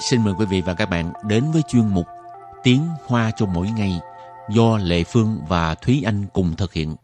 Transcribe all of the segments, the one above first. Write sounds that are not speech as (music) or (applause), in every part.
xin mời quý vị và các bạn đến với chuyên mục Tiếng Hoa cho mỗi ngày do Lệ Phương và Thúy Anh cùng thực hiện.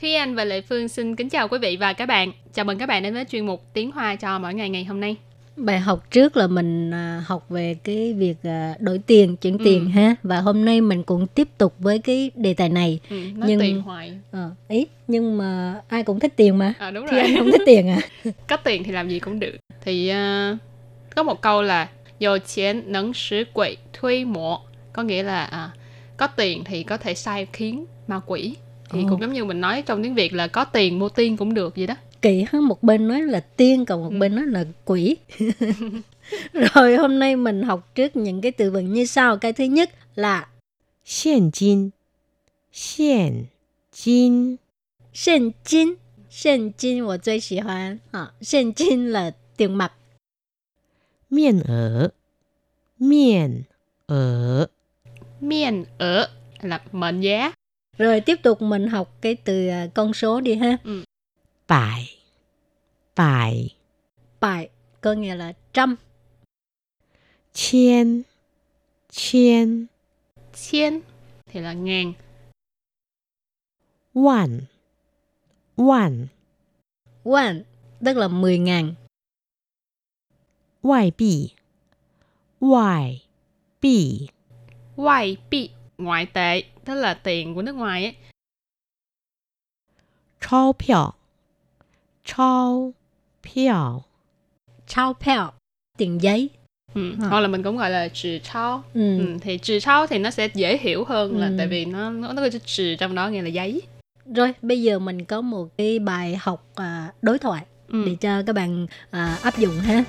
Thúy Anh và Lệ Phương xin kính chào quý vị và các bạn. Chào mừng các bạn đến với chuyên mục Tiếng Hoa cho mỗi ngày ngày hôm nay. Bài học trước là mình à, học về cái việc à, đổi tiền, chuyển tiền Ừ. ha và hôm nay mình cũng tiếp tục với cái đề tài này. Ừ, nói Nhưng- tiền hoài. Ờ, ý nhưng mà ai cũng thích tiền mà. À, đúng Thì rồi. anh không thích tiền à? (laughs) Có tiền thì làm gì cũng được. Thì à, có một câu là Dầu tiền nâng sử quỷ thuê mộ. Có nghĩa là à, có tiền thì có thể sai khiến ma quỷ. Thì Ồ. cũng giống như mình nói trong tiếng Việt là có tiền mua tiên cũng được vậy đó Kỳ ha, một bên nói là tiên còn một Ừ. bên nói là quỷ. (laughs) Rồi hôm nay mình học trước những cái từ vựng như sau. Cái thứ nhất là 现金，现金， hiện金. Hiện金 我最喜欢啊，现金 là tiền mặt. 面额，面额， Miền ở là mệnh giá. Rồi tiếp tục mình học cái từ à, con số đi ha. 百， Bài Bài Bài có nghĩa là trăm. Chiên. Chiên. Chiên thì là ngàn. Vạn Vạn Vạn tức là mười ngàn. Ngoại bị Ngoại bị Ngoại bị Ngoại tệ tức là tiền của nước ngoài ấy. Chao 钞票， Trao peo tiền giấy. Ừ. À. Hoặc là mình cũng gọi là trừ trao. Ừ. Ừ. Thì trừ trao thì nó sẽ dễ hiểu hơn là Ừ. tại vì nó nó, nó có chữ trừ trong đó nghĩa là giấy. Rồi bây giờ mình có một cái bài học à, đối thoại Ừ. để cho các bạn à, áp dụng ha.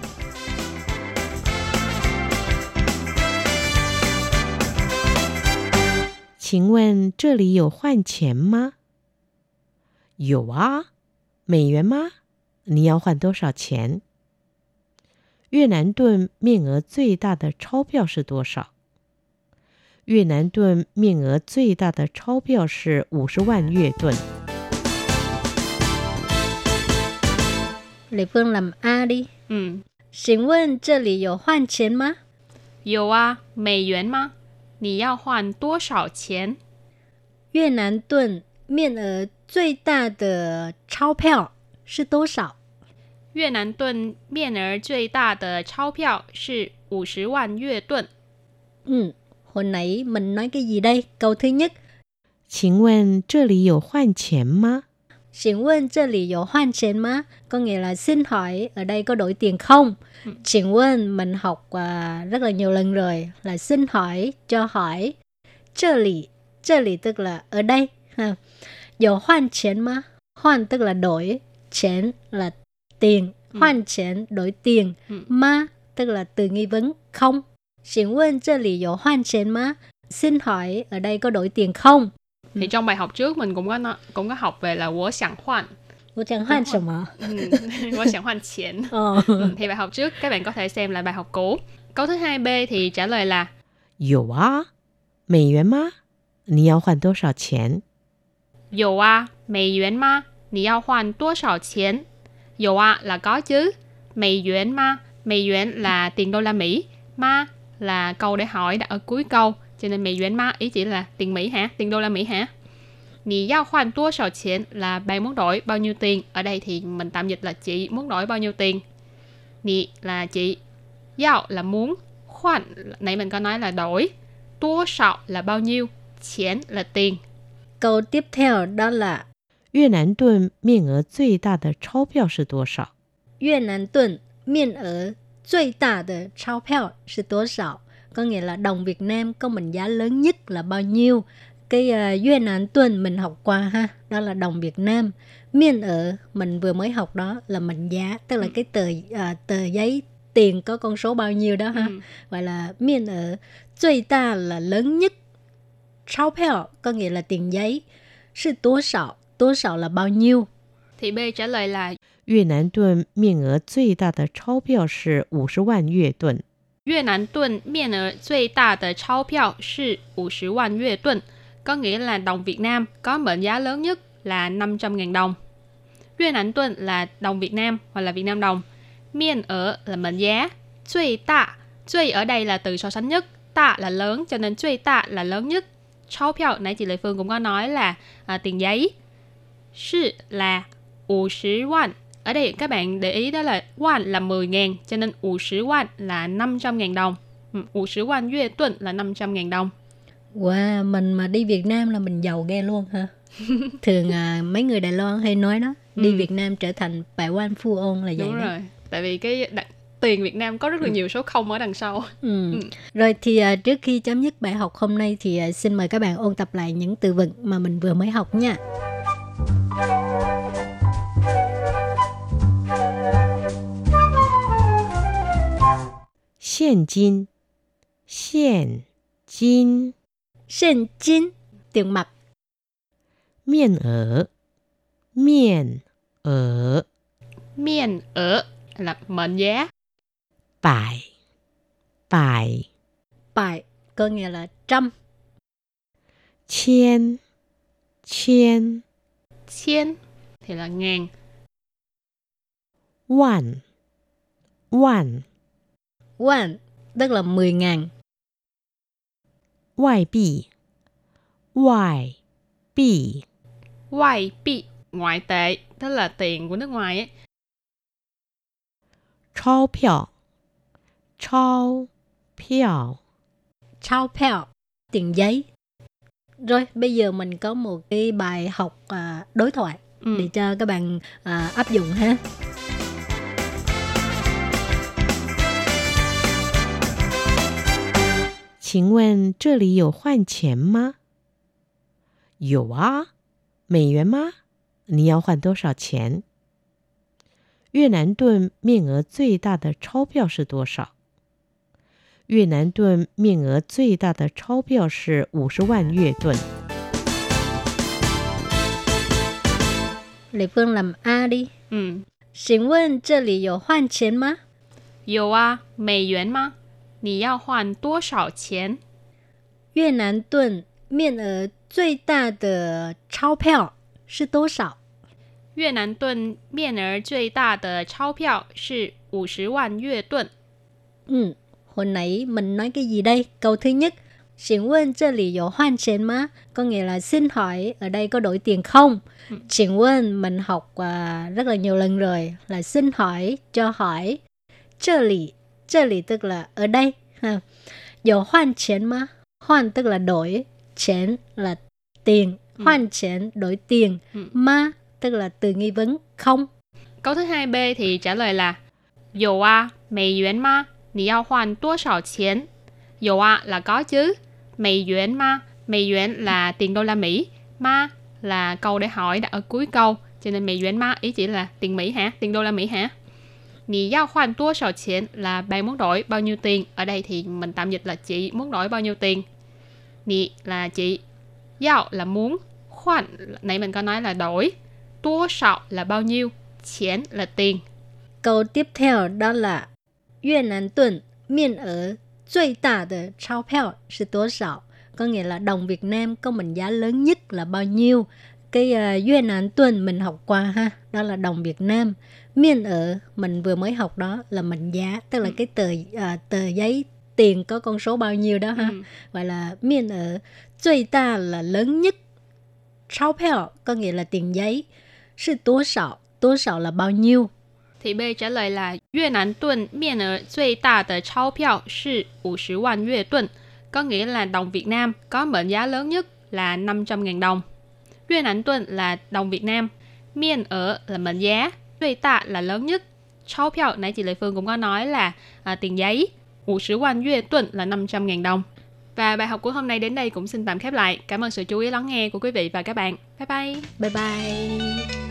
请问这里有换钱吗？有啊， 美元吗？你要换多少钱？越南盾面额最大的钞票是多少？越南盾面额最大的钞票是五十万越盾。 Lệ Phương làm A đi. Ừ. Xin问这里有换钱吗？有啊，美元吗？你要换多少钱？越南盾面额 最大的钞票是多少？越南盾面额最大的钞票是五十万越盾。 Ừ, hồi nãy mình nói cái gì đây? Câu thứ nhất, 请问这里有换钱吗？ xin问这里有换钱吗? Có nghĩa là xin hỏi ở đây có đổi tiền không? Ừ. Xin quên mình học à, rất là nhiều lần rồi là xin hỏi, cho hỏi. 这里,这里 tức là ở đây. Ha. 有换钱吗? Hoan tức là đổi, chén là tiền, Ừ. hoan chén đổi tiền, Ừ. ma tức là từ nghi vấn không. Xin quên 这里有换钱吗? Xin hỏi ở đây có đổi tiền không? Thì trong bài học trước mình cũng có nó, cũng có học về là wo xiang hoan. 我想换什么？ Ừ, wo xiang hoan tiền. Ờ. Ừ, thì bài học trước các bạn có thể xem lại bài học cũ. Câu thứ hai B thì trả lời là 有啊，美元吗？你要换多少钱？ 有啊，美元吗？你要换多少钱？有啊 là có chứ. Mỹ yuan ma, Mỹ yuan là tiền đô la Mỹ. Ma là câu để hỏi đặt ở cuối câu. Cho nên Mỹ yuan ma ý chỉ là tiền Mỹ hả? Tiền đô la Mỹ hả? Nì giao khoan tua sào tiền là bạn muốn đổi bao nhiêu tiền. Ở đây thì mình tạm dịch là chị muốn đổi bao nhiêu tiền. Nì là chị. Giao là muốn. Khoan, nãy mình có nói là đổi. Tua sào là bao nhiêu. Tiền là tiền. Câu tiếp theo đó là 越南盾面额最大的钞票是多少？越南盾面额最大的钞票是多少? Có nghĩa là đồng Việt Nam có mệnh giá lớn nhất là bao nhiêu? Cái uh,越Nam tuần mình học qua ha, đó là đồng Việt Nam. Miên ở mình vừa mới học đó là mệnh giá, tức là cái tờ à, tờ giấy tiền có con số bao nhiêu đó ha. Ừ. Gọi là miên ở 最大 là lớn nhất. 钞票 có nghĩa là tiền giấy. Sư tố sạo, tố sạo là bao nhiêu? Thì B trả lời là 越南盾面额最大的钞票是五十万越盾。越南盾面额最大的钞票是五十万越盾。 có nghĩa là đồng Việt Nam có mệnh giá lớn nhất là 500.000 đồng. Việt Nam tuần là đồng Việt Nam hoặc là Việt Nam đồng. Miên ở là mệnh giá. Truy tạ. Truy ở đây là từ so sánh nhất. Tạ là lớn cho nên truy tạ là lớn nhất. Cháo nãy chị Lệ Phương cũng có nói là tiền giấy. Shi Ở đây các bạn để ý đó là won là 10 ngàn, cho nên 50 won là 500 ngàn đồng. Ừ，50 won yue tuần là 500 ngàn đồng. Wow, mình mà đi Việt Nam là mình giàu ghê luôn hả? (laughs) Thường à, mấy người Đài Loan hay nói đó, đi ừ. Việt Nam trở thành bài quan phu ôn là vậy. Đúng đó. rồi tại vì cái đặc tiền Việt Nam có rất là ừ. nhiều số không ở đằng sau. Ừ. Ừ. Rồi thì uh, trước khi chấm dứt bài học hôm nay thì uh, xin mời các bạn ôn tập lại những từ vựng mà mình vừa mới học nha. Hiện kim, hiện kim, hiện kim, tiền mặt. Miên ở, miên ở, miên ở là mệnh giá. Bài Bài Bài có nghĩa là trăm. Chiên. Chiên. Chiên thì là ngàn. Vạn Vạn Vạn tức là mười ngàn. Ngoại bị Ngoại bị Ngoại bị Ngoại tệ tức là tiền của nước ngoài ấy. Chao 钞票， trao票, tiền giấy. Rồi bây giờ mình có một cái bài học à, đối thoại Ừ. để cho các bạn à, áp dụng ha. 请问这里有换钱吗？有啊，美元吗？你要换多少钱？越南盾面额最大的钞票是多少？ 越南盾面额最大的钞票是五十万越盾。 Lê Phương làm A đi. Ừ. 请问这里有换钱吗？有啊，美元吗？你要换多少钱？越南盾面额最大的钞票是多少？越南盾面额最大的钞票是五十万越盾。 Ừ, hồi nãy mình nói cái gì đây? Câu thứ nhất, xin问这里有换钱吗? Có nghĩa là xin hỏi ở đây có đổi tiền không? Xin问mình học à, rất là nhiều lần rồi là xin hỏi, cho hỏi. 这里,这里 tức là ở đây. Ha. 有换钱吗? Hoan tức là đổi, chén là tiền, hoan chén đổi tiền, Ừ. ma tức là từ nghi vấn không. Câu thứ hai B thì trả lời là 有啊，美元吗？ 你要换多少钱？有啊 là có chứ. 美元吗？美元là tiền đô la Mỹ. Ma là câu để hỏi đặt ở cuối câu. Cho nên 美元吗 ý chỉ là tiền Mỹ hả? Tiền đô la Mỹ hả? 你要换多少钱 là bạn muốn đổi bao nhiêu tiền. Ở đây thì mình tạm dịch là chị muốn đổi bao nhiêu tiền. Nì là chị. Yao là muốn. Khoan nãy mình có nói là đổi. Tua sạo là bao nhiêu. Chén là tiền. Câu tiếp theo đó là 越南盾面额最大的钞票是多少? Có nghĩa là đồng Việt Nam có mệnh giá lớn nhất là bao nhiêu? Cái uh, Việt Nam tuần mình học qua ha, đó là đồng Việt Nam. Miên ở mình vừa mới học đó là mệnh giá, tức là cái tờ à, tờ giấy tiền có con số bao nhiêu đó ha. Ừ. Gọi là miên ở 最大 là lớn nhất. 钞票 có nghĩa là tiền giấy. Sư tố sạo, tố sạo là bao nhiêu? thì B trả lời là Việt Nam tuần miền ở duy đa tờ cháo phiêu sư 50 vạn Việt tuần, có nghĩa là đồng Việt Nam có mệnh giá lớn nhất là 500.000 đồng. Việt Nam tuần là đồng Việt Nam, miền ở là mệnh giá, duy tạ là lớn nhất. Cháo phiêu nãy chị Lê Phương cũng có nói là à, tiền giấy, 50 vạn Việt tuần là 500.000 đồng. Và bài học của hôm nay đến đây cũng xin tạm khép lại. Cảm ơn sự chú ý lắng nghe của quý vị và các bạn. Bye bye. Bye bye.